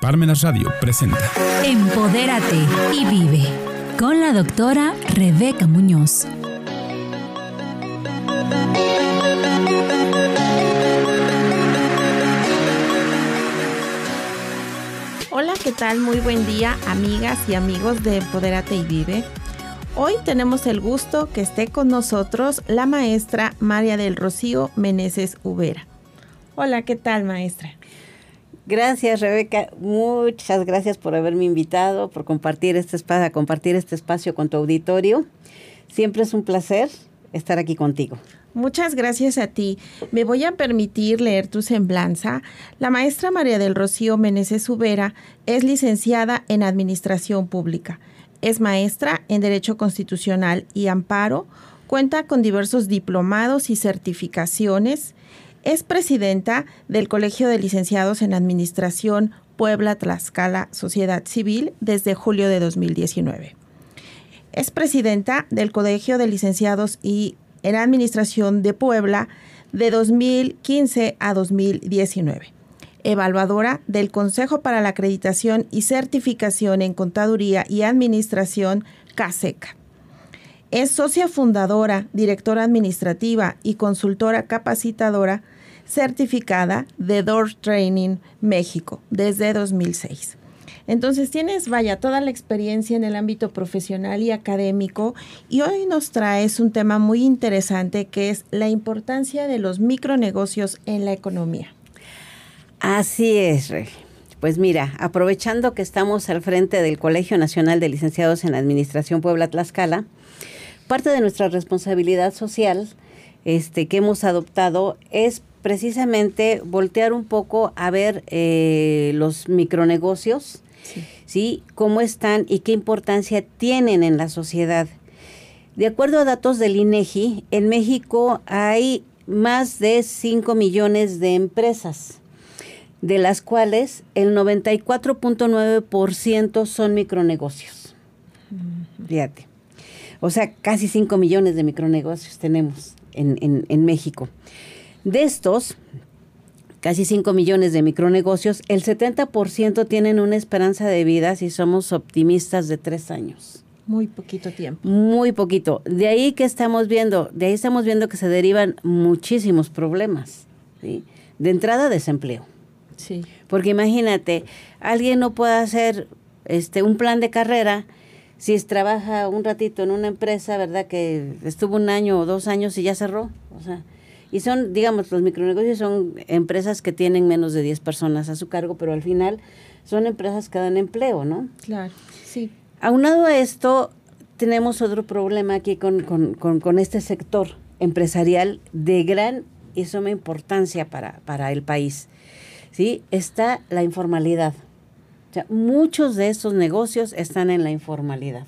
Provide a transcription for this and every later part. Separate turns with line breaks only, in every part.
Parmenas Radio presenta
Empodérate y vive con la doctora Rebeca Muñoz.
Hola, ¿qué tal? Muy buen día, amigas y amigos de Empodérate y Vive. Hoy tenemos el gusto que esté con nosotros la maestra María del Rocío Meneses Ubera. Hola, ¿qué tal, maestra?
Gracias, Rebeca. Muchas gracias por haberme invitado, por compartir este espacio, compartir este espacio con tu auditorio. Siempre es un placer estar aquí contigo.
Muchas gracias a ti. Me voy a permitir leer tu semblanza. La maestra María del Rocío Meneses Ubera es licenciada en Administración Pública. Es maestra en Derecho Constitucional y Amparo. Cuenta con diversos diplomados y certificaciones es presidenta del Colegio de Licenciados en Administración Puebla Tlaxcala Sociedad Civil desde julio de 2019. Es presidenta del Colegio de Licenciados y en Administración de Puebla de 2015 a 2019. Evaluadora del Consejo para la Acreditación y Certificación en Contaduría y Administración CASECA. Es socia fundadora, directora administrativa y consultora capacitadora certificada de Door Training México desde 2006. Entonces tienes, vaya, toda la experiencia en el ámbito profesional y académico y hoy nos traes un tema muy interesante que es la importancia de los micronegocios en la economía.
Así es, Pues mira, aprovechando que estamos al frente del Colegio Nacional de Licenciados en Administración Puebla Tlaxcala, parte de nuestra responsabilidad social este, que hemos adoptado es precisamente voltear un poco a ver eh, los micronegocios, sí. Cómo están y qué importancia tienen en la sociedad. De acuerdo a datos del INEGI, en México hay más de 5 millones de empresas, de las cuales el 94.9% son micronegocios. Fíjate. O sea, casi 5 millones de micronegocios tenemos en, en, México. De estos, casi 5 millones de micronegocios, el 70% tienen una esperanza de vida si somos optimistas de tres años.
Muy poquito tiempo.
Muy poquito. De ahí que estamos viendo, de ahí estamos viendo que se derivan muchísimos problemas. De entrada, desempleo.
Sí.
Porque imagínate, alguien no puede hacer este un plan de carrera si trabaja un ratito en una empresa, ¿verdad? Que estuvo un año o dos años y ya cerró. O sea, y son, digamos, los micronegocios son empresas que tienen menos de 10 personas a su cargo, pero al final son empresas que dan empleo, ¿no?
Claro, sí.
Aunado a esto, tenemos otro problema aquí con, con, con, con este sector empresarial de gran y suma importancia para, para el país. ¿sí? Está la informalidad. O sea, muchos de estos negocios están en la informalidad.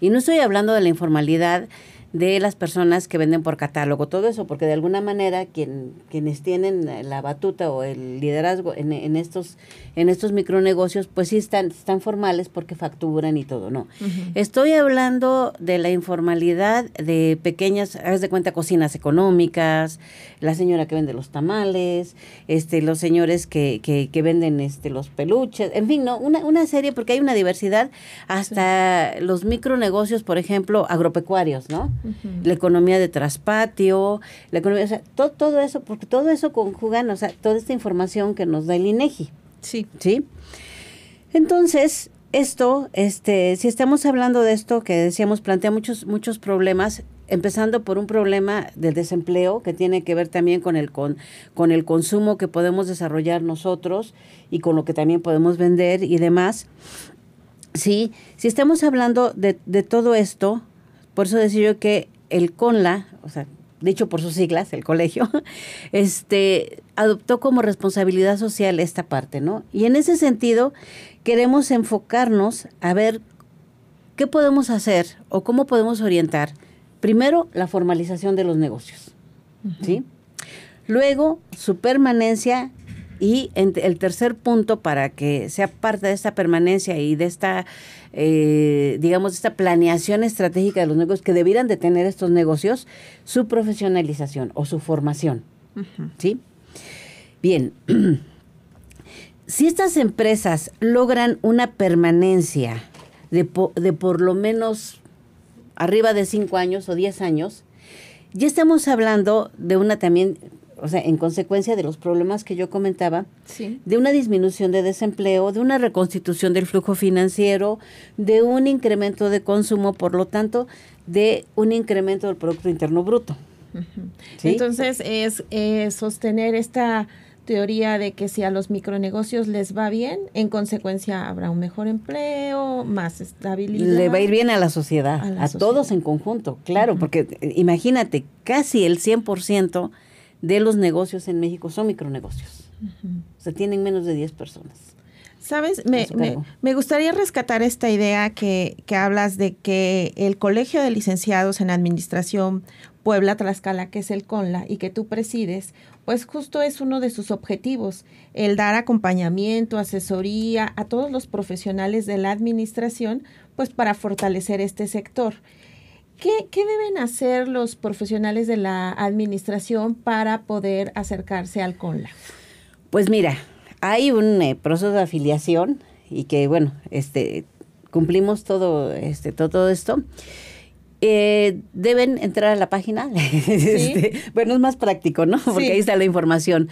Y no estoy hablando de la informalidad de las personas que venden por catálogo, todo eso, porque de alguna manera quien, quienes tienen la batuta o el liderazgo en, en estos, en estos micronegocios, pues sí están, están formales porque facturan y todo, ¿no? Estoy hablando de la informalidad de pequeñas, haz de cuenta, cocinas económicas, la señora que vende los tamales, este, los señores que, que, que venden este, los peluches, en fin, ¿no? Una, una serie, porque hay una diversidad, hasta los micronegocios, por ejemplo, agropecuarios, ¿no? La economía de traspatio, la economía, o sea, todo, todo eso, porque todo eso conjugan, o sea, toda esta información que nos da el INEGI.
Sí.
¿Sí? Entonces, esto, este, si estamos hablando de esto que decíamos, plantea muchos, muchos problemas, empezando por un problema del desempleo que tiene que ver también con el con, con el consumo que podemos desarrollar nosotros y con lo que también podemos vender y demás. Sí, si estamos hablando de, de todo esto, por eso decía yo que el CONLA, o sea, dicho por sus siglas, el colegio, este, adoptó como responsabilidad social esta parte, ¿no? Y en ese sentido, queremos enfocarnos a ver qué podemos hacer o cómo podemos orientar. Primero, la formalización de los negocios, ¿sí? Luego, su permanencia y el tercer punto para que sea parte de esta permanencia y de esta, eh, digamos, esta planeación estratégica de los negocios que debieran de tener estos negocios, su profesionalización o su formación. ¿Sí? Bien. si estas empresas logran una permanencia de, de por lo menos arriba de 5 años o 10 años, ya estamos hablando de una también o sea, en consecuencia de los problemas que yo comentaba, de una disminución de desempleo, de una reconstitución del flujo financiero, de un incremento de consumo, por lo tanto, de un incremento del Producto Interno Bruto.
Entonces, es sostener esta teoría de que si a los micronegocios les va bien, en consecuencia habrá un mejor empleo, más estabilidad.
Le va a ir bien a la sociedad, a, todos en conjunto, claro, porque eh, imagínate, casi el 100% de los negocios en México son micronegocios. O sea, tienen menos de 10 personas.
Sabes, me, me, gustaría rescatar esta idea que, que, hablas de que el Colegio de Licenciados en Administración Puebla Tlaxcala, que es el CONLA y que tú presides, pues justo es uno de sus objetivos, el dar acompañamiento, asesoría a todos los profesionales de la administración, pues para fortalecer este sector. ¿Qué, deben hacer los profesionales de la administración para poder acercarse al CONLA?
Pues mira, hay un eh, proceso de afiliación y que bueno, este cumplimos todo este todo esto. Eh, deben entrar a la página. Este, bueno, es más práctico, ¿no? Porque ahí está la información.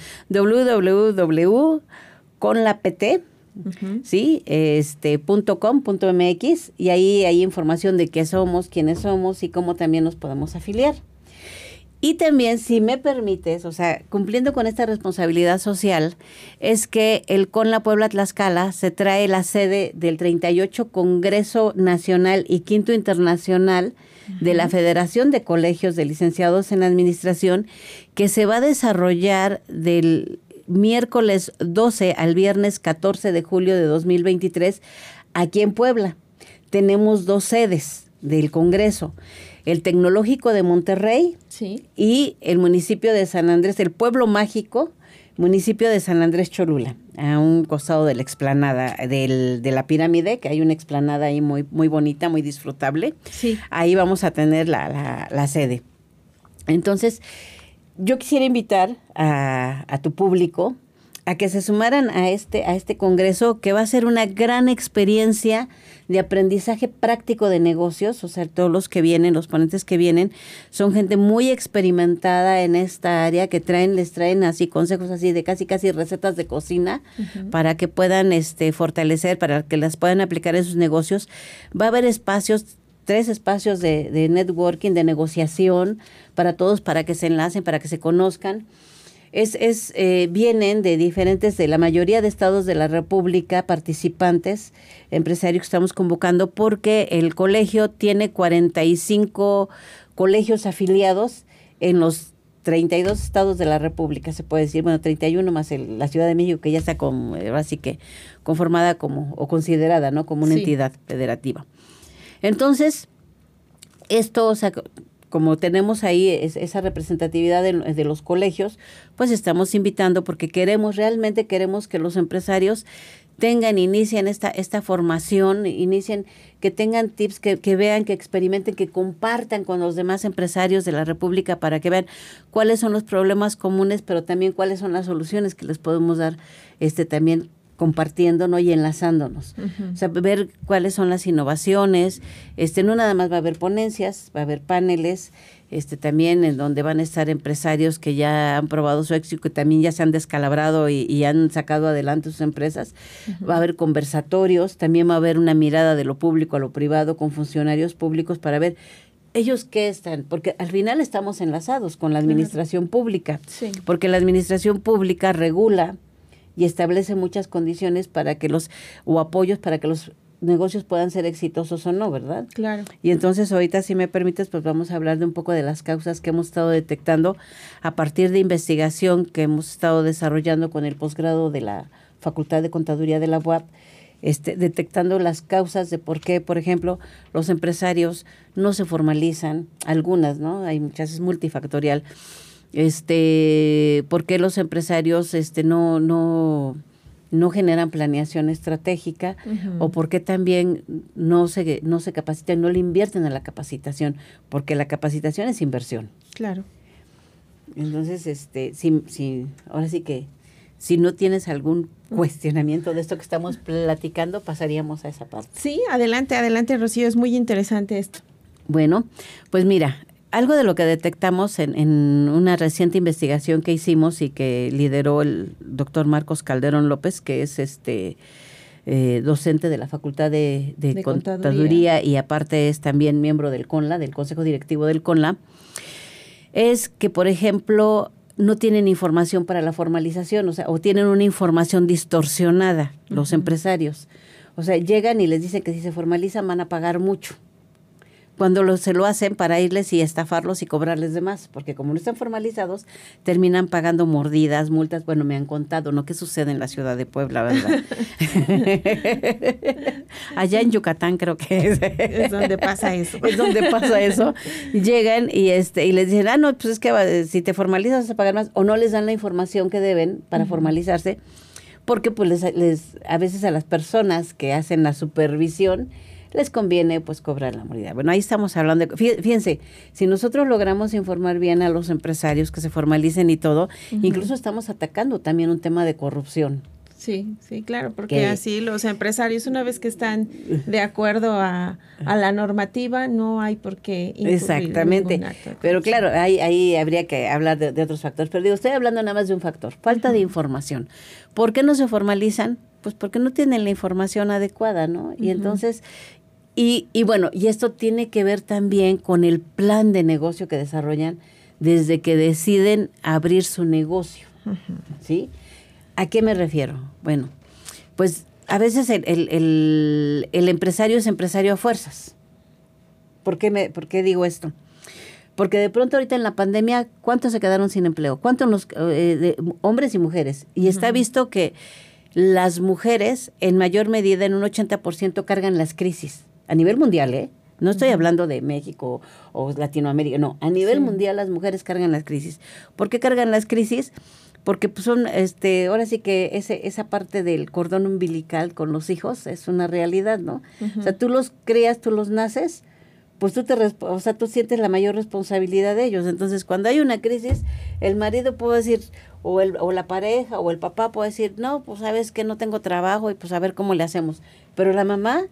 ¿Sí? Este, punto com, punto MX, y ahí hay información de qué somos, quiénes somos y cómo también nos podemos afiliar. Y también, si me permites, o sea, cumpliendo con esta responsabilidad social, es que el Con la Puebla Tlaxcala se trae la sede del 38 Congreso Nacional y Quinto Internacional de la Federación de Colegios de Licenciados en Administración, que se va a desarrollar del miércoles 12 al viernes 14 de julio de 2023 aquí en Puebla. Tenemos dos sedes del Congreso, el Tecnológico de Monterrey y el municipio de San Andrés, el pueblo mágico, municipio de San Andrés Cholula, a un costado de la explanada del, de la pirámide, que hay una explanada ahí muy, muy bonita, muy disfrutable. Ahí vamos a tener la, la, la sede. Entonces, yo quisiera invitar a, tu público a que se sumaran a este, a este congreso que va a ser una gran experiencia de aprendizaje práctico de negocios, o sea, todos los que vienen, los ponentes que vienen, son gente muy experimentada en esta área que traen, les traen así consejos así de casi casi recetas de cocina para que puedan este fortalecer, para que las puedan aplicar en sus negocios. Va a haber espacios tres espacios de, networking, de negociación para todos, para que se enlacen, para que se conozcan. Es, es eh, vienen de diferentes, de la mayoría de estados de la República, participantes, empresarios que estamos convocando, porque el colegio tiene 45 colegios afiliados en los 32 estados de la República, se puede decir, bueno, 31 más la Ciudad de México, que ya está como, así que conformada como, o considerada, ¿no? Como una entidad federativa. Entonces, esto, o sea, como tenemos ahí esa representatividad de, los colegios, pues estamos invitando porque queremos, realmente queremos que los empresarios tengan, inicien esta, esta formación, inicien, que tengan tips, que, que, vean, que experimenten, que compartan con los demás empresarios de la República para que vean cuáles son los problemas comunes, pero también cuáles son las soluciones que les podemos dar este también compartiéndonos y enlazándonos. O sea, ver cuáles son las innovaciones. Este, no nada más va a haber ponencias, va a haber paneles, este, también en donde van a estar empresarios que ya han probado su éxito, que también ya se han descalabrado y, han sacado adelante sus empresas. Va a haber conversatorios, también va a haber una mirada de lo público a lo privado con funcionarios públicos para ver ellos qué están, porque al final estamos enlazados con la administración pública, porque la administración pública regula y establece muchas condiciones para que los, o apoyos para que los negocios puedan ser exitosos o no, ¿verdad?
Claro.
Y entonces ahorita, si me permites, pues vamos a hablar de un poco de las causas que hemos estado detectando a partir de investigación que hemos estado desarrollando con el posgrado de la Facultad de Contaduría de la UAP, este, detectando las causas de por qué, por ejemplo, los empresarios no se formalizan, algunas, ¿no? Hay muchas, es multifactorial este, por qué los empresarios este, no, no, no generan planeación estratégica o por qué también no se, no se capacitan, no le invierten a la capacitación, porque la capacitación es inversión.
Claro.
Entonces, este, si, si, ahora sí que si no tienes algún cuestionamiento de esto que estamos platicando, pasaríamos a esa parte.
Sí, adelante, adelante, Rocío, es muy interesante esto.
Bueno, pues mira, algo de lo que detectamos en, en, una reciente investigación que hicimos y que lideró el doctor Marcos Calderón López, que es este eh, docente de la Facultad de, de,
De
contaduría.
Contaduría.
y aparte es también miembro del CONLA, del Consejo Directivo del CONLA, es que, por ejemplo, no tienen información para la formalización, o sea, o tienen una información distorsionada los empresarios. O sea, llegan y les dicen que si se formalizan van a pagar mucho. Cuando lo, se lo hacen para irles y estafarlos y cobrarles de más, porque como no están formalizados, terminan pagando mordidas, multas. Bueno, me han contado, ¿no? ¿Qué sucede en la ciudad de Puebla, verdad? Allá en Yucatán creo que es.
Es donde pasa eso.
es donde pasa eso. Llegan y este y les dicen, ah, no, pues es que va- si te formalizas vas a pagar más, o no les dan la información que deben para formalizarse, porque pues les, les- a veces a las personas que hacen la supervisión les conviene pues cobrar la mordida. Bueno, ahí estamos hablando de, fí- fíjense, si nosotros logramos informar bien a los empresarios que se formalicen y todo, incluso estamos atacando también un tema de corrupción.
Sí, sí, claro, porque
Que-
así los empresarios, una vez que están de acuerdo a, a la normativa, no hay por qué
Exactamente.
acto
Pero claro, ahí, ahí habría que hablar de, de otros factores. Pero digo, estoy hablando nada más de un factor, falta de información. ¿Por qué no se formalizan? Pues porque no tienen la información adecuada, ¿no? Y entonces, y, y bueno, y esto tiene que ver también con el plan de negocio que desarrollan desde que deciden abrir su negocio, ¿sí? ¿A qué me refiero? Bueno, pues a veces el, el- el- el empresario es empresario a fuerzas. ¿Por qué, me, ¿Por qué digo esto? Porque de pronto ahorita en la pandemia, ¿cuántos se quedaron sin empleo? ¿Cuántos nos- eh, de- hombres y mujeres? Y está visto que las mujeres en mayor medida, en un 80%, cargan las crisis. A nivel mundial, ¿eh? No estoy hablando de México o Latinoamérica, no. A nivel
Sí.
mundial las mujeres cargan las crisis. ¿Por qué cargan las crisis? Porque pues, son, este, ahora sí que ese, esa parte del cordón umbilical con los hijos es una realidad, ¿no? O sea, tú los crías, tú los naces, pues tú te, o sea, tú sientes la mayor responsabilidad de ellos. Entonces, cuando hay una crisis, el marido puede decir, o, el, o la pareja, o el papá puede decir, no, pues sabes que no tengo trabajo y pues a ver cómo le hacemos. Pero la mamá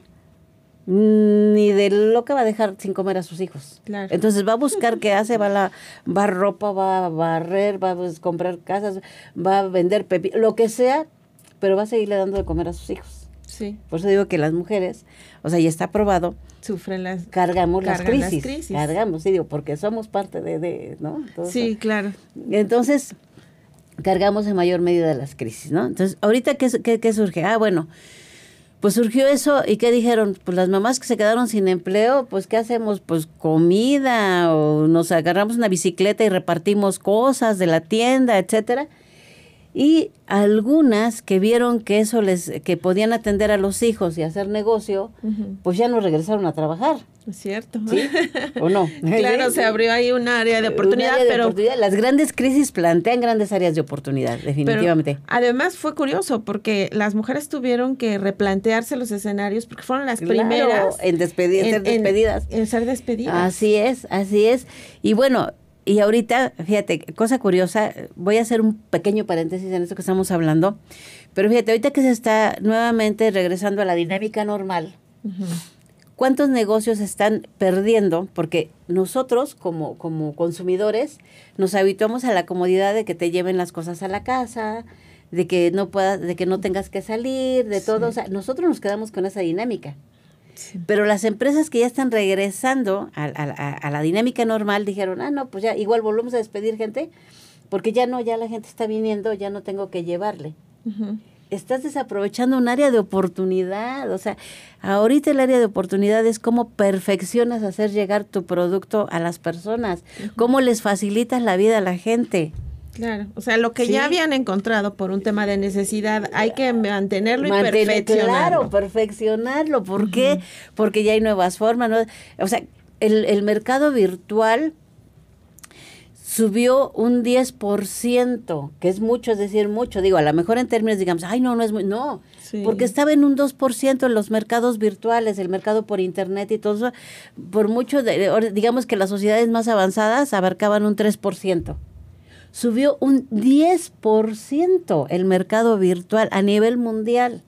ni de loca va a dejar sin comer a sus hijos.
Claro.
Entonces va a buscar qué hace, va a, la, va a ropa, va a barrer, va a pues, comprar casas, va a vender pepi, lo que sea, pero va a seguirle dando de comer a sus hijos.
Sí,
Por eso digo que las mujeres, o sea, ya está probado,
sufren las...
cargamos las crisis, cargamos, sí, digo, porque somos parte de, de ¿no?
Sí, claro.
Entonces, cargamos en mayor medida las crisis, ¿no? Entonces, ahorita, ¿qué, qué, qué surge? Ah, bueno, pues surgió eso y ¿qué dijeron? Pues las mamás que se quedaron sin empleo, pues ¿qué hacemos? Pues comida o nos agarramos una bicicleta y repartimos cosas de la tienda, etcétera. Y algunas que vieron que eso les, que podían atender a los hijos y hacer negocio, pues ya no regresaron a trabajar,
Es cierto.
¿sí? ¿O no?
claro, se abrió ahí un área de
Un
oportunidad,
área de
pero...
oportunidad. Las grandes crisis plantean grandes áreas de oportunidad,
pero
definitivamente.
además fue curioso porque las mujeres tuvieron que replantearse los escenarios porque fueron las
Claro,
primeras
en despedi- ser despedidas.
En, ser despedidas.
Así es, así es. Y bueno, y ahorita, fíjate, cosa curiosa, voy a hacer un pequeño paréntesis en esto que estamos hablando, pero fíjate, ahorita que se está nuevamente regresando a la dinámica normal. ¿cuántos negocios están perdiendo? Porque nosotros como, como consumidores nos habituamos a la comodidad de que te lleven las cosas a la casa, de que no puedas, de que no tengas que salir, de todo. O sea, nosotros nos quedamos con esa dinámica.
Sí.
Pero las empresas que ya están regresando a, a- a- a la dinámica normal dijeron, ah, no, pues ya igual volvemos a despedir gente, porque ya no, ya la gente está viniendo, ya no tengo que llevarle. Estás desaprovechando un área de oportunidad. O sea, ahorita el área de oportunidad es cómo perfeccionas hacer llegar tu producto a las personas, cómo les facilitas la vida a la gente.
Claro, o sea, lo que
Sí.
ya habían encontrado por un tema de necesidad, hay que mantenerlo y
Mantener-
perfeccionarlo.
Claro, perfeccionarlo. ¿Por qué? Porque ya hay nuevas formas. ¿no? O sea, el, el mercado virtual subió un 10%, que es mucho, es decir, mucho. Digo, a lo mejor en términos, digamos, ay, no, no es muy. No,
Sí.
porque estaba en un 2% en los mercados virtuales, el mercado por internet y todo eso. Por mucho, de, digamos que las sociedades más avanzadas abarcaban un 3%. Subió un 10% el mercado virtual a nivel mundial.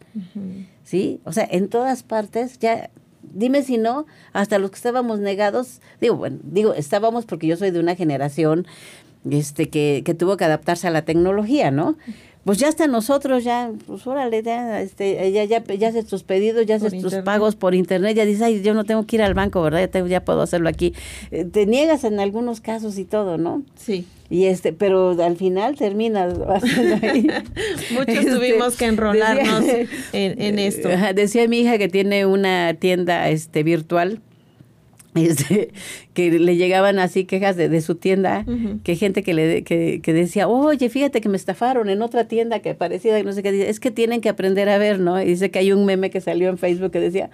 ¿Sí? O sea, en todas partes ya dime si no, hasta los que estábamos negados, digo, bueno, digo, estábamos porque yo soy de una generación este que, que tuvo que adaptarse a la tecnología, ¿no? Pues ya está nosotros, ya, pues órale, ya, este, ya, ya, ya haces tus pedidos, ya haces tus pagos por internet, ya dices, ay, yo no tengo que ir al banco, ¿verdad? Ya, ya puedo hacerlo aquí. Eh, te niegas en algunos casos y todo, ¿no?
Sí.
Y este, pero al final terminas ahí.
Muchos este, tuvimos que enrolarnos en, en, esto.
Decía mi hija que tiene una tienda este virtual este, que le llegaban así quejas de, de su tienda, que gente que le que, que, decía, oye, fíjate que me estafaron en otra tienda que parecía, no sé qué, es que tienen que aprender a ver, ¿no? Y dice que hay un meme que salió en Facebook que decía,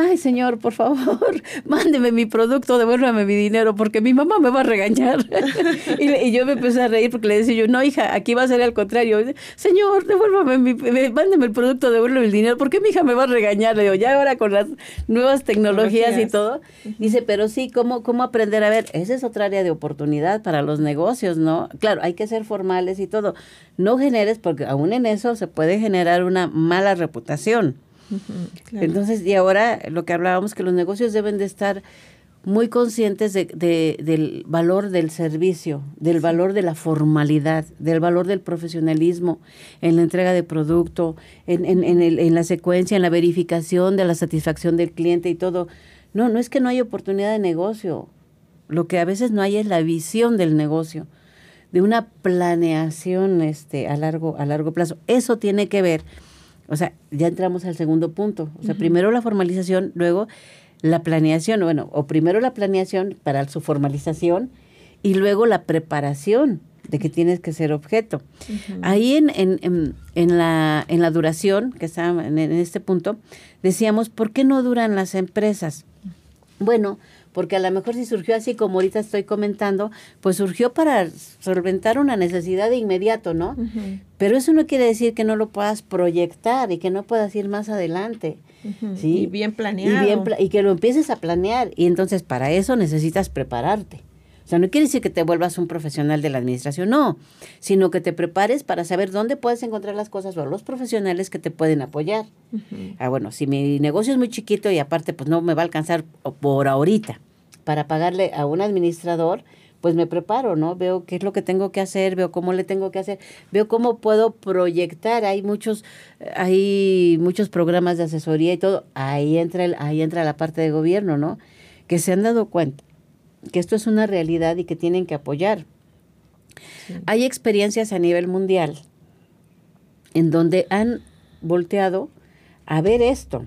ay señor, por favor, mándeme mi producto, devuélvame mi dinero, porque mi mamá me va a regañar. y, yo me empecé a reír porque le decía yo, no hija, aquí va a ser al contrario. Señor, devuélvame mi, mándeme el producto, devuélveme el dinero, porque mi hija me va a regañar. Le digo, ya ahora con las nuevas tecnologías, y todo. Dice, pero sí, ¿cómo, ¿cómo aprender a ver? Esa es otra área de oportunidad para los negocios, ¿no? Claro, hay que ser formales y todo. No generes, porque aún en eso se puede generar una mala reputación. Entonces, y ahora lo que hablábamos, que los negocios deben de estar muy conscientes de, del valor del servicio, del valor de la formalidad, del valor del profesionalismo en la entrega de producto, en, en, en, el, en la secuencia, en la verificación de la satisfacción del cliente y todo. No, no es que no hay oportunidad de negocio. Lo que a veces no hay es la visión del negocio, de una planeación este, a, largo, a largo plazo. Eso tiene que ver o sea, ya entramos al segundo punto. O sea, primero la formalización, luego la planeación, bueno, o primero la planeación para su formalización y luego la preparación de que tienes que ser objeto. Ahí en, en, en, la, en la duración, que está en, en este punto, decíamos, ¿por qué no duran las empresas? Bueno, porque a lo mejor si surgió así como ahorita estoy comentando, pues surgió para solventar una necesidad de inmediato, ¿no? Pero eso no quiere decir que no lo puedas proyectar y que no puedas ir más adelante. ¿sí?
Y bien planeado.
Y, y que lo empieces a planear. Y entonces para eso necesitas prepararte. Sea, no quiere decir que te vuelvas un profesional de la administración, no, sino que te prepares para saber dónde puedes encontrar las cosas o los profesionales que te pueden apoyar. Ah, bueno, si mi negocio es muy chiquito y aparte pues no me va a alcanzar por ahorita para pagarle a un administrador, pues me preparo, ¿no? Veo qué es lo que tengo que hacer, veo cómo le tengo que hacer, veo cómo puedo proyectar. Hay muchos, hay muchos programas de asesoría y todo. Ahí entra, el, ahí entra la parte de gobierno, ¿no? Que se han dado cuenta que esto es una realidad y que tienen que apoyar. Hay experiencias a nivel mundial en donde han volteado a ver esto.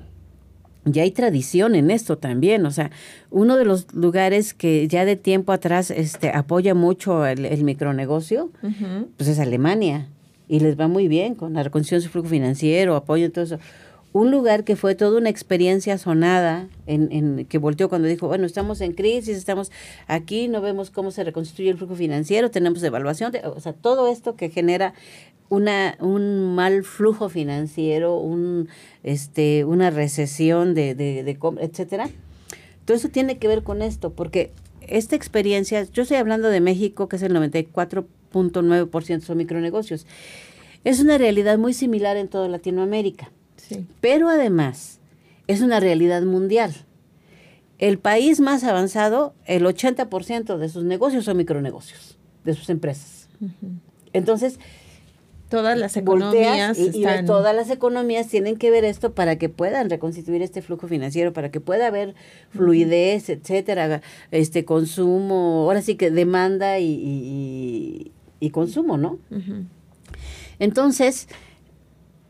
Ya hay tradición en esto también, o sea, uno de los lugares que ya de tiempo atrás este, apoya mucho el, micronegocio, pues es Alemania, y les va muy bien con la reconstrucción de su flujo financiero, apoyo, todo eso un lugar que fue toda una experiencia sonada, en, en, que volteó cuando dijo, bueno, estamos en crisis, estamos aquí, no vemos cómo se reconstruye el flujo financiero, tenemos devaluación, o sea, todo esto que genera una, un mal flujo financiero, un, este, una recesión de, de, de etcétera. Todo eso tiene que ver con esto, porque esta experiencia, yo estoy hablando de México, que es el 94.9% son micronegocios, es una realidad muy similar en toda Latinoamérica. Pero además es una realidad mundial. El país más avanzado, el 80% de sus negocios son micronegocios, de sus empresas. Entonces,
todas las economías
y, todas las economías tienen que ver esto para que puedan reconstituir este flujo financiero, para que pueda haber fluidez, etcétera, este consumo, ahora sí que demanda y, consumo, ¿no? Entonces,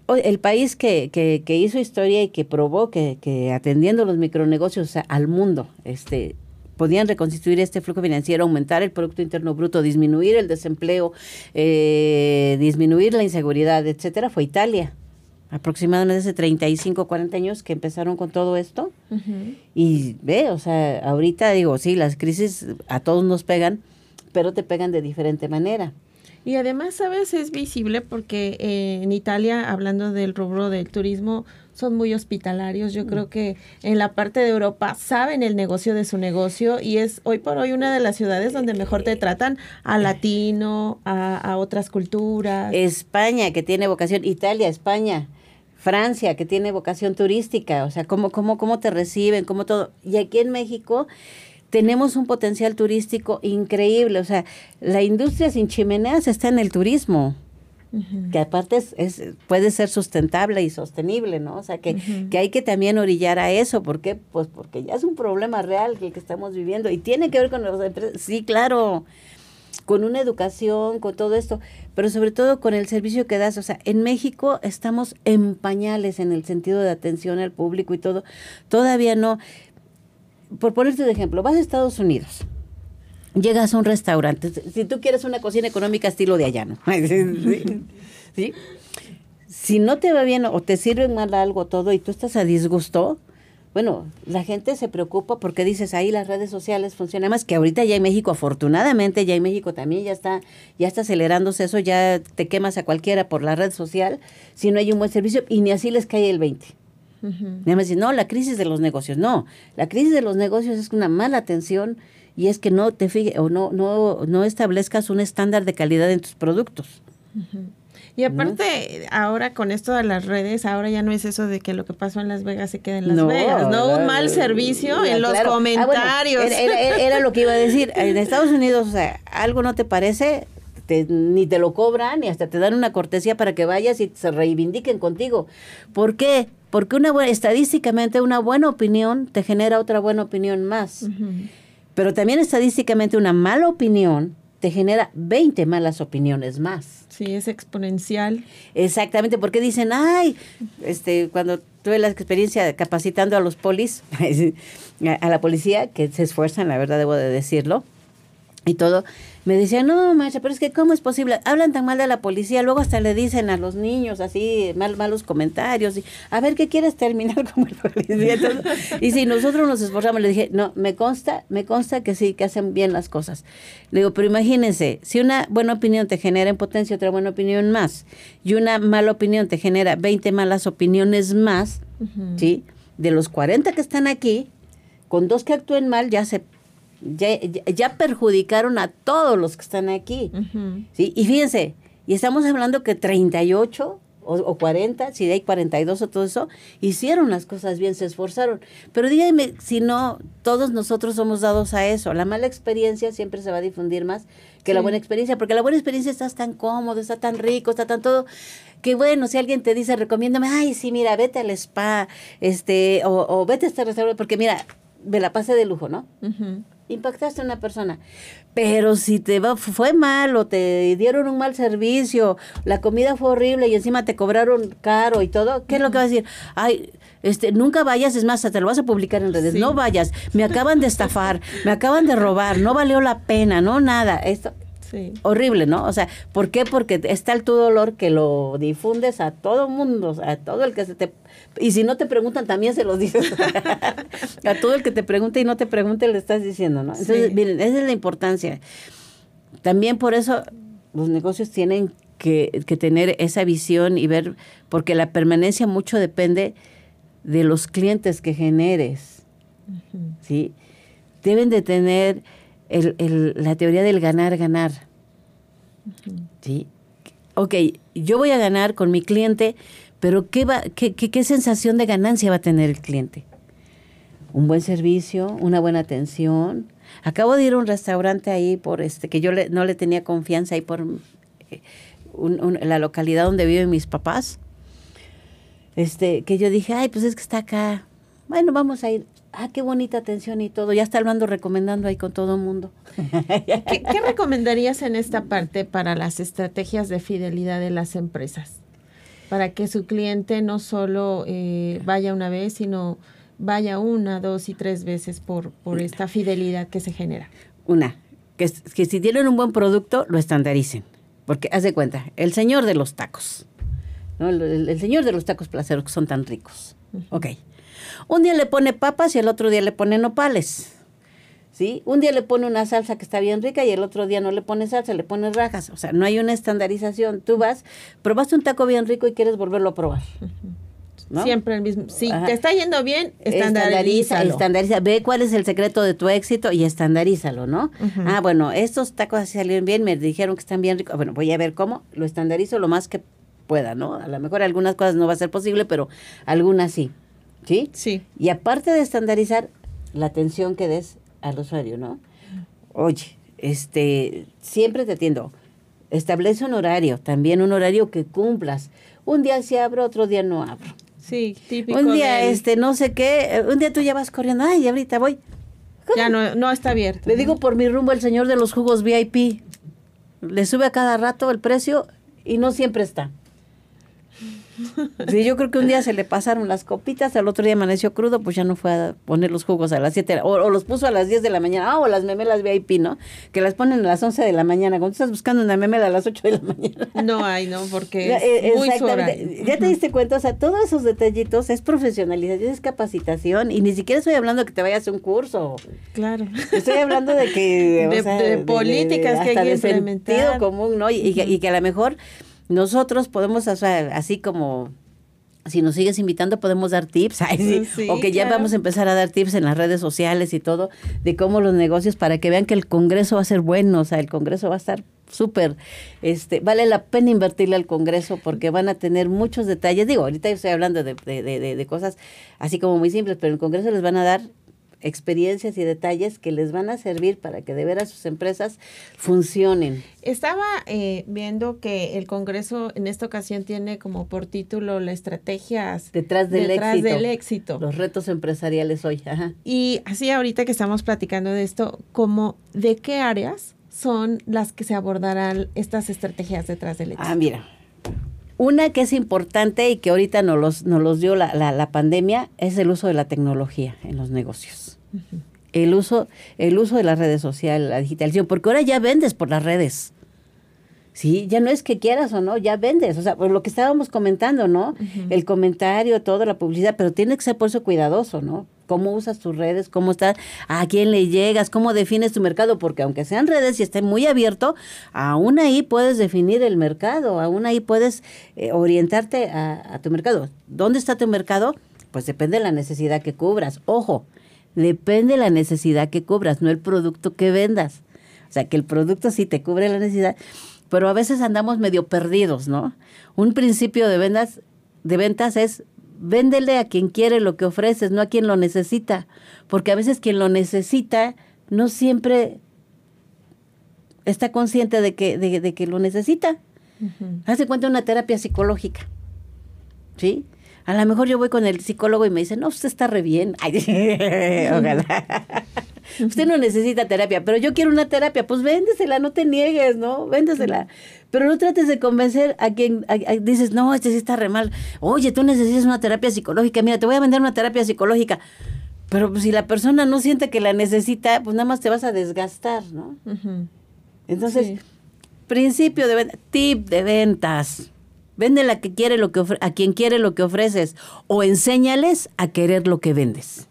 el país que, que, que, hizo historia y que probó que, que atendiendo los micronegocios al mundo, este, podían reconstituir este flujo financiero, aumentar el Producto Interno Bruto, disminuir el desempleo, eh, disminuir la inseguridad, etcétera, fue Italia. Aproximadamente hace 35, 40 años que empezaron con todo esto. Y ve, o sea, ahorita digo, sí, las crisis a todos nos pegan, pero te pegan de diferente manera.
Y además, ¿sabes? Es visible porque eh, en Italia, hablando del rubro del turismo, son muy hospitalarios. Yo creo que en la parte de Europa saben el negocio de su negocio y es hoy por hoy una de las ciudades donde mejor te tratan a latino, a, a otras culturas.
España, que tiene vocación, Italia, España. Francia, que tiene vocación turística, o sea, cómo, cómo, cómo te reciben, cómo todo. Y aquí en México tenemos un potencial turístico increíble, o sea, la industria sin chimeneas está en el turismo. que aparte es, puede ser sustentable y sostenible, ¿no? O sea, que, que, hay que también orillar a eso. ¿Por qué? Pues porque ya es un problema real que, que estamos viviendo y tiene que ver con las empresas. Sí, claro, con una educación, con todo esto, pero sobre todo con el servicio que das. O sea, en México estamos en pañales en el sentido de atención al público y todo. Todavía no. Por ponerte de ejemplo, vas a Estados Unidos. Llegas a un restaurante. Si tú quieres una cocina económica estilo de allá, ¿no? ¿Sí? Si no te va bien o te sirven mal algo todo y tú estás a disgusto, bueno, la gente se preocupa porque dices ahí las redes sociales funcionan más que ahorita ya en México, afortunadamente ya en México también ya está, ya está acelerándose eso, ya te quemas a cualquiera por la red social si no hay un buen servicio y ni así les cae el 20. Uh -huh. no, la crisis de los negocios, no, la crisis de los negocios es una mala atención y es que no te fijes o no, no, no establezcas un estándar de calidad en tus productos.
Uh -huh. Y aparte, ¿no? ahora con esto de las redes, ahora ya no es eso de que lo que pasó en Las Vegas se queda en Las no, Vegas, ¿no? Un mal servicio en los claro. comentarios.
Ah, bueno, era, era, era, lo que iba a decir. En Estados Unidos, o sea, algo no te parece, te, ni te lo cobran, ni hasta te dan una cortesía para que vayas y se reivindiquen contigo. ¿Por qué? Porque una buena, estadísticamente una buena opinión te genera otra buena opinión más. Uh -huh. Pero también estadísticamente una mala opinión te genera 20 malas opiniones más.
Sí, es exponencial.
Exactamente, porque dicen, ay, este, cuando tuve la experiencia capacitando a los polis, a la policía, que se esfuerzan, la verdad debo de decirlo, y todo, me decían, no, maestra, pero es que ¿cómo es posible? Hablan tan mal de la policía, luego hasta le dicen a los niños así, mal, malos comentarios, y, a ver, ¿qué quieres terminar como el policía? Entonces, y si nosotros nos esforzamos, le dije, no, me consta, me consta que sí, que hacen bien las cosas. Le digo, pero imagínense, si una buena opinión te genera en potencia otra buena opinión más, y una mala opinión te genera 20 malas opiniones más, uh -huh. ¿sí? De los 40 que están aquí, con dos que actúen mal, ya se ya, ya, perjudicaron a todos los que están aquí. Uh -huh. ¿sí? Y fíjense, y estamos hablando que 38 o, o, 40, si hay 42 o todo eso, hicieron las cosas bien, se esforzaron. Pero díganme si no, todos nosotros somos dados a eso. La mala experiencia siempre se va a difundir más que sí. la buena experiencia, porque la buena experiencia estás tan cómodo, está tan rico, está tan todo que bueno, si alguien te dice, recomiéndame, ay, sí, mira, vete al spa, este, o, o vete a este restaurante, porque mira, me la pasé de lujo, ¿no? Uh -huh impactaste a una persona. Pero si te va, fue mal o te dieron un mal servicio, la comida fue horrible y encima te cobraron caro y todo, ¿qué es lo que vas a decir? Ay, este, nunca vayas, es más, te lo vas a publicar en redes, sí. no vayas, me acaban de estafar, me acaban de robar, no valió la pena, no nada. Esto, Sí. Horrible, ¿no? O sea, ¿por qué? Porque está el tu dolor que lo difundes a todo mundo, a todo el que se te... Y si no te preguntan, también se los dices. a todo el que te pregunte y no te pregunte, le estás diciendo, ¿no? Entonces, sí. miren, esa es la importancia. También por eso los negocios tienen que, que tener esa visión y ver, porque la permanencia mucho depende de los clientes que generes, uh -huh. ¿sí? Deben de tener el, el, la teoría del ganar, ganar. Uh -huh. ¿Sí? Ok, yo voy a ganar con mi cliente, pero ¿qué, va, qué, qué, qué, sensación de ganancia va a tener el cliente? Un buen servicio, una buena atención. Acabo de ir a un restaurante ahí por este que yo le, no le tenía confianza ahí por eh, un, un, la localidad donde viven mis papás. Este, que yo dije, ay, pues es que está acá. Bueno, vamos a ir ah, qué bonita atención y todo, ya está hablando, recomendando ahí con todo el mundo.
¿Qué, ¿Qué, recomendarías en esta parte para las estrategias de fidelidad de las empresas? Para que su cliente no solo eh, vaya una vez, sino vaya una, dos y tres veces por, por esta fidelidad que se genera.
Una, que, que si tienen un buen producto, lo estandaricen. Porque, haz de cuenta, el señor de los tacos, ¿no? el, señor de los tacos placeros que son tan ricos. Uh -huh. Ok un día le pone papas y el otro día le pone nopales. ¿sí? Un día le pone una salsa que está bien rica y el otro día no le pone salsa, le pone rajas. O sea, no hay una estandarización. Tú vas, probaste un taco bien rico y quieres volverlo a probar. ¿no?
Siempre el mismo. Si
Ajá.
te está yendo bien,
Estandariza, estandariza, ve cuál es el secreto de tu éxito y estandarízalo, ¿no? Ah, bueno, estos tacos así salieron bien, me dijeron que están bien ricos. Bueno, voy a ver cómo lo estandarizo lo más que pueda, ¿no? A lo mejor algunas cosas no va a ser posible, pero algunas sí, ¿sí?
Sí.
Y aparte de estandarizar, la atención que des al usuario, ¿no? Oye, este, siempre te atiendo. Establece un horario, también un horario que cumplas. Un día sí abro, otro día no abro.
Sí, típico.
Un día, este, no sé qué, eh, un día tú ya vas corriendo, ay, ahorita voy.
Ya no, no está abierto.
Le digo por mi rumbo el señor de los jugos VIP. Le sube a cada rato el precio y no siempre está. Sí, yo creo que un día se le pasaron las copitas, al otro día amaneció crudo, pues ya no fue a poner los jugos a las 7, o, o los puso a las 10 de la mañana, ah, o las memelas VIP, ¿no? Que las ponen a las 11 de la mañana, cuando estás buscando una memela a las 8 de la mañana.
No hay, no, porque
Ya,
es
eh,
muy
Exactamente. Ya te diste cuenta, o sea, todos esos detallitos es profesionalización, es capacitación, y ni siquiera estoy hablando de que te vayas a un curso.
Claro.
Estoy hablando de que...
De- de políticas que hay que implementar.
sentido común, ¿no? Y, y que, y que a lo mejor nosotros podemos, o sea, así como... Si nos sigues invitando, podemos dar tips. ay, sí,
Sí,
o que ya
claro.
vamos a empezar a dar tips en las redes sociales y todo, de cómo los negocios, para que vean que el Congreso va a ser bueno, o sea, el Congreso va a estar súper, este, vale la pena invertirle al Congreso porque van a tener muchos detalles. Digo, ahorita yo estoy hablando de, de, de- de- de cosas así como muy simples, pero en el Congreso les van a dar experiencias y detalles que les van a servir para que de veras sus empresas funcionen.
Estaba eh, viendo que el Congreso en esta ocasión tiene como por título la estrategias
Detrás del
detrás
éxito.
del éxito.
Los retos empresariales hoy. Ajá.
Y así ahorita que estamos platicando de esto, como de qué áreas son las que se abordarán estas estrategias detrás del éxito.
Ah, mira. Una que es importante y que ahorita nos los, nos los dio la, la, la pandemia es el uso de la tecnología en los negocios. El uso, el uso de las redes sociales, la digitalización, porque ahora ya vendes por las redes. Sí, ya no es que quieras o no, ya vendes. O sea, por lo que estábamos comentando, ¿no? El comentario, toda la publicidad, pero tiene que ser por eso cuidadoso, ¿no? Cómo usas tus redes, cómo estás, a quién le llegas, cómo defines tu mercado, porque aunque sean redes y esté muy abierto, aún ahí puedes definir el mercado, aún ahí puedes eh, orientarte a, a tu mercado. ¿Dónde está tu mercado? Pues depende de la necesidad que cubras. Ojo, depende de la necesidad que cubras, no el producto que vendas. O sea, que el producto sí te cubre la necesidad, pero a veces andamos medio perdidos, ¿no? Un principio de ventas, de ventas es véndele a quien quiere lo que ofreces, no a quien lo necesita, porque a veces quien lo necesita no siempre está consciente de que, de, de que lo necesita.
Ujú.
Hace cuenta una terapia psicológica, ¿sí? A lo mejor yo voy con el psicólogo y me dice, no, usted está re bien. Ay, ojalá. usted no necesita terapia, pero yo quiero una terapia. Pues véndesela, no te niegues, ¿no? Véndesela. Pero no trates de convencer a quien a- a- dices, no, este sí está re mal. Oye, tú necesitas una terapia psicológica. Mira, te voy a vender una terapia psicológica. Pero pues, si la persona no siente que la necesita, pues nada más te vas a desgastar, ¿no? Entonces,
Sí.
principio de venta, tip de ventas. Véndele a, que quiere lo que ofre- a quien quiere lo que ofreces o enséñales a querer lo que vendes.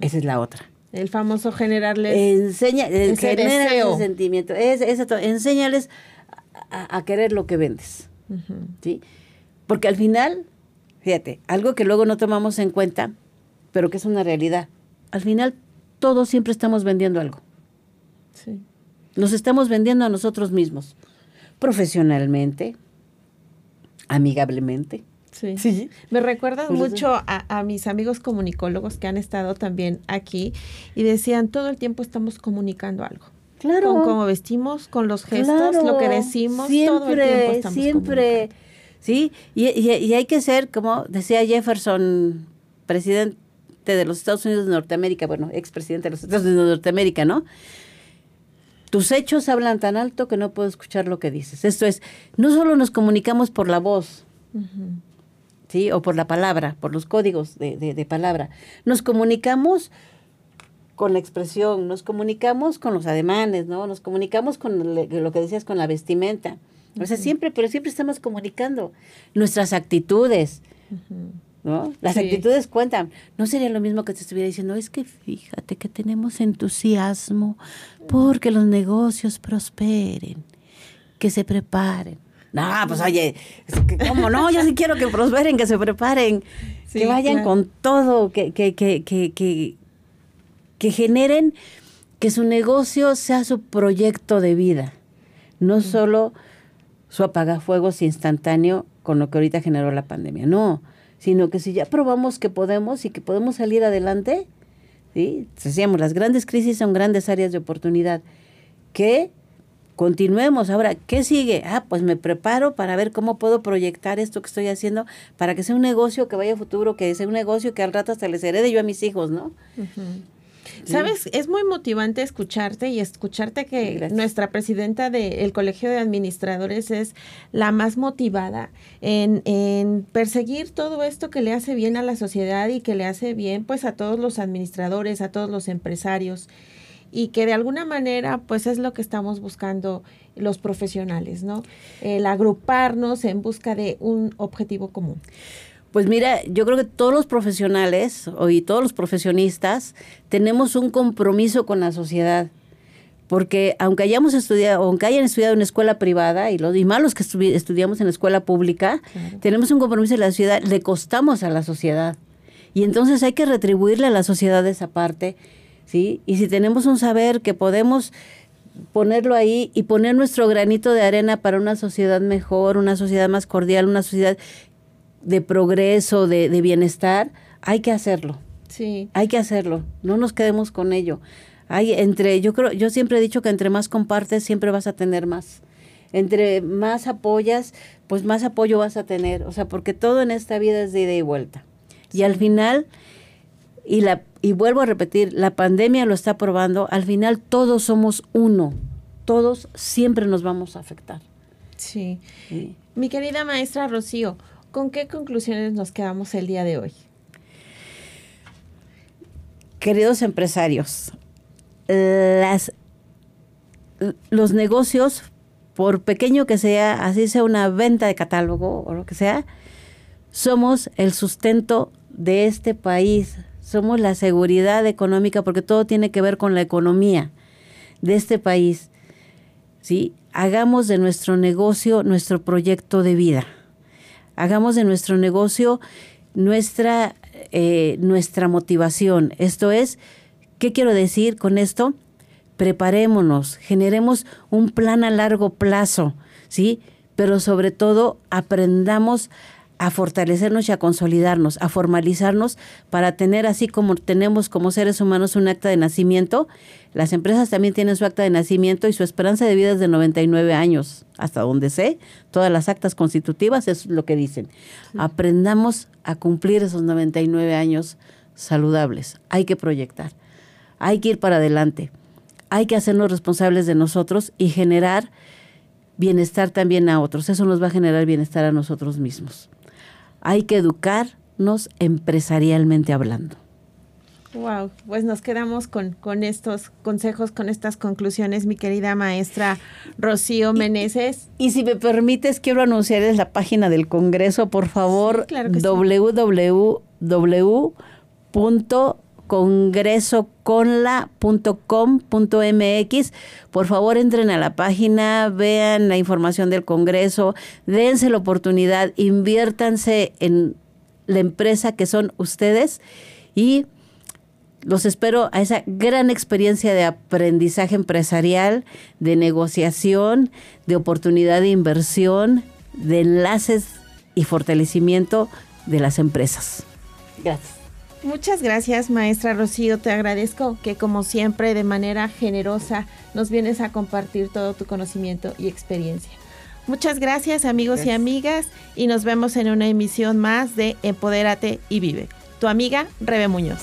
Esa es la otra.
El famoso generarles.
Enseña, eh,
ese deseo.
ese sentimiento. Es, es todo. enséñales a, a querer lo que vendes. ¿sí? Porque al final, fíjate, algo que luego no tomamos en cuenta, pero que es una realidad. Al final, todos siempre estamos vendiendo algo.
Sí.
Nos estamos vendiendo a nosotros mismos, profesionalmente, amigablemente.
Sí.
Sí.
Me
eso.
mucho a, a mis amigos comunicólogos que han estado también aquí y decían todo el tiempo estamos comunicando algo.
Claro.
Con cómo vestimos, con los gestos, lo que decimos, todo el tiempo estamos
siempre, sí, y, y- y hay que ser, como decía Jefferson, presidente de los Estados Unidos de Norteamérica, bueno, expresidente de los Estados Unidos de Norteamérica, ¿no? Tus hechos hablan tan alto que no puedo escuchar lo que dices. Esto es, no solo nos comunicamos por la voz. ¿sí? O por la palabra, por los códigos de, de- de palabra. Nos comunicamos con la expresión, nos comunicamos con los ademanes, ¿no? Nos comunicamos con le- lo que decías, con la vestimenta. O sea, siempre, pero siempre estamos comunicando nuestras actitudes. ¿No? Las
Sí.
actitudes cuentan. No sería lo mismo que te estuviera diciendo, es que fíjate que tenemos entusiasmo porque los negocios prosperen, que se preparen. No, pues oye, ¿cómo no? Yo sí quiero que prosperen, que se preparen,
Sí,
que vayan
claro.
con todo, que, que, que, que, que, que generen que su negocio sea su proyecto de vida, no solo su apagafuegos instantáneo con lo que ahorita generó la pandemia, no, sino que si ya probamos que podemos y que podemos salir adelante, ¿sí? Decíamos, las grandes crisis son grandes áreas de oportunidad, que continuemos. Ahora, ¿qué sigue? Ah, pues me preparo para ver cómo puedo proyectar esto que estoy haciendo para que sea un negocio que vaya a futuro, que sea un negocio que al rato hasta les herede yo a mis hijos, ¿no?
Sabes, es muy motivante escucharte y escucharte que
Gracias.
nuestra presidenta del Colegio de Administradores es la más motivada en, en perseguir todo esto que le hace bien a la sociedad y que le hace bien pues a todos los administradores, a todos los empresarios y que de alguna manera pues es lo que estamos buscando los profesionales, ¿no? El agruparnos en busca de un objetivo común.
Pues mira, yo creo que todos los profesionales y todos los profesionistas tenemos un compromiso con la sociedad. Porque aunque hayamos estudiado, aunque hayan estudiado en escuela privada y los y más los que estu- estudiamos en la escuela pública,
Claro.
tenemos un compromiso en la sociedad, le costamos a la sociedad. Y entonces hay que retribuirle a la sociedad esa parte, ¿sí? Y si tenemos un saber que podemos ponerlo ahí y poner nuestro granito de arena para una sociedad mejor, una sociedad más cordial, una sociedad de progreso, de, de bienestar, hay que hacerlo.
Sí.
Hay que hacerlo. No nos quedemos con ello. Hay entre, yo creo, yo siempre he dicho que entre más compartes, siempre vas a tener más. Entre más apoyas, pues más apoyo vas a tener. O sea, porque todo en esta vida es de ida y vuelta. Y al final, y la, y vuelvo a repetir, la pandemia lo está probando, al final todos somos uno. Todos siempre nos vamos a afectar.
Sí.
¿sí?
Mi querida maestra Rocío, ¿con qué conclusiones nos quedamos el día de hoy?
Queridos empresarios, las, los negocios, por pequeño que sea, así sea una venta de catálogo o lo que sea, somos el sustento de este país, somos la seguridad económica, porque todo tiene que ver con la economía de este país. ¿sí? Hagamos de nuestro negocio nuestro proyecto de vida. Hagamos de nuestro negocio nuestra, eh, nuestra motivación. Esto es, ¿qué quiero decir con esto? Preparémonos, generemos un plan a largo plazo, ¿sí? Pero sobre todo aprendamos a fortalecernos y a consolidarnos, a formalizarnos para tener así como tenemos como seres humanos un acta de nacimiento, las empresas también tienen su acta de nacimiento y su esperanza de vida es de 99 años, hasta donde sé, todas las actas constitutivas es lo que dicen. Aprendamos a cumplir esos 99 años saludables, hay que proyectar, hay que ir para adelante, hay que hacernos responsables de nosotros y generar bienestar también a otros, eso nos va a generar bienestar a nosotros mismos hay que educarnos empresarialmente hablando.
Wow, pues nos quedamos con, con estos consejos, con estas conclusiones, mi querida maestra Rocío Meneses.
Y si me permites, quiero anunciarles la página del Congreso, por favor,
Sí, claro que sí.
www.congresoconla.com.mx. Por favor, entren a la página, vean la información del Congreso, dense la oportunidad, inviértanse en la empresa que son ustedes y los espero a esa gran experiencia de aprendizaje empresarial, de negociación, de oportunidad de inversión, de enlaces y fortalecimiento de las empresas. Gracias.
Muchas gracias, maestra Rocío. Te agradezco que, como siempre, de manera generosa nos vienes a compartir todo tu conocimiento y experiencia. Muchas gracias, amigos y amigas, y nos vemos en una emisión más de Empodérate y Vive. Tu amiga, Rebe Muñoz.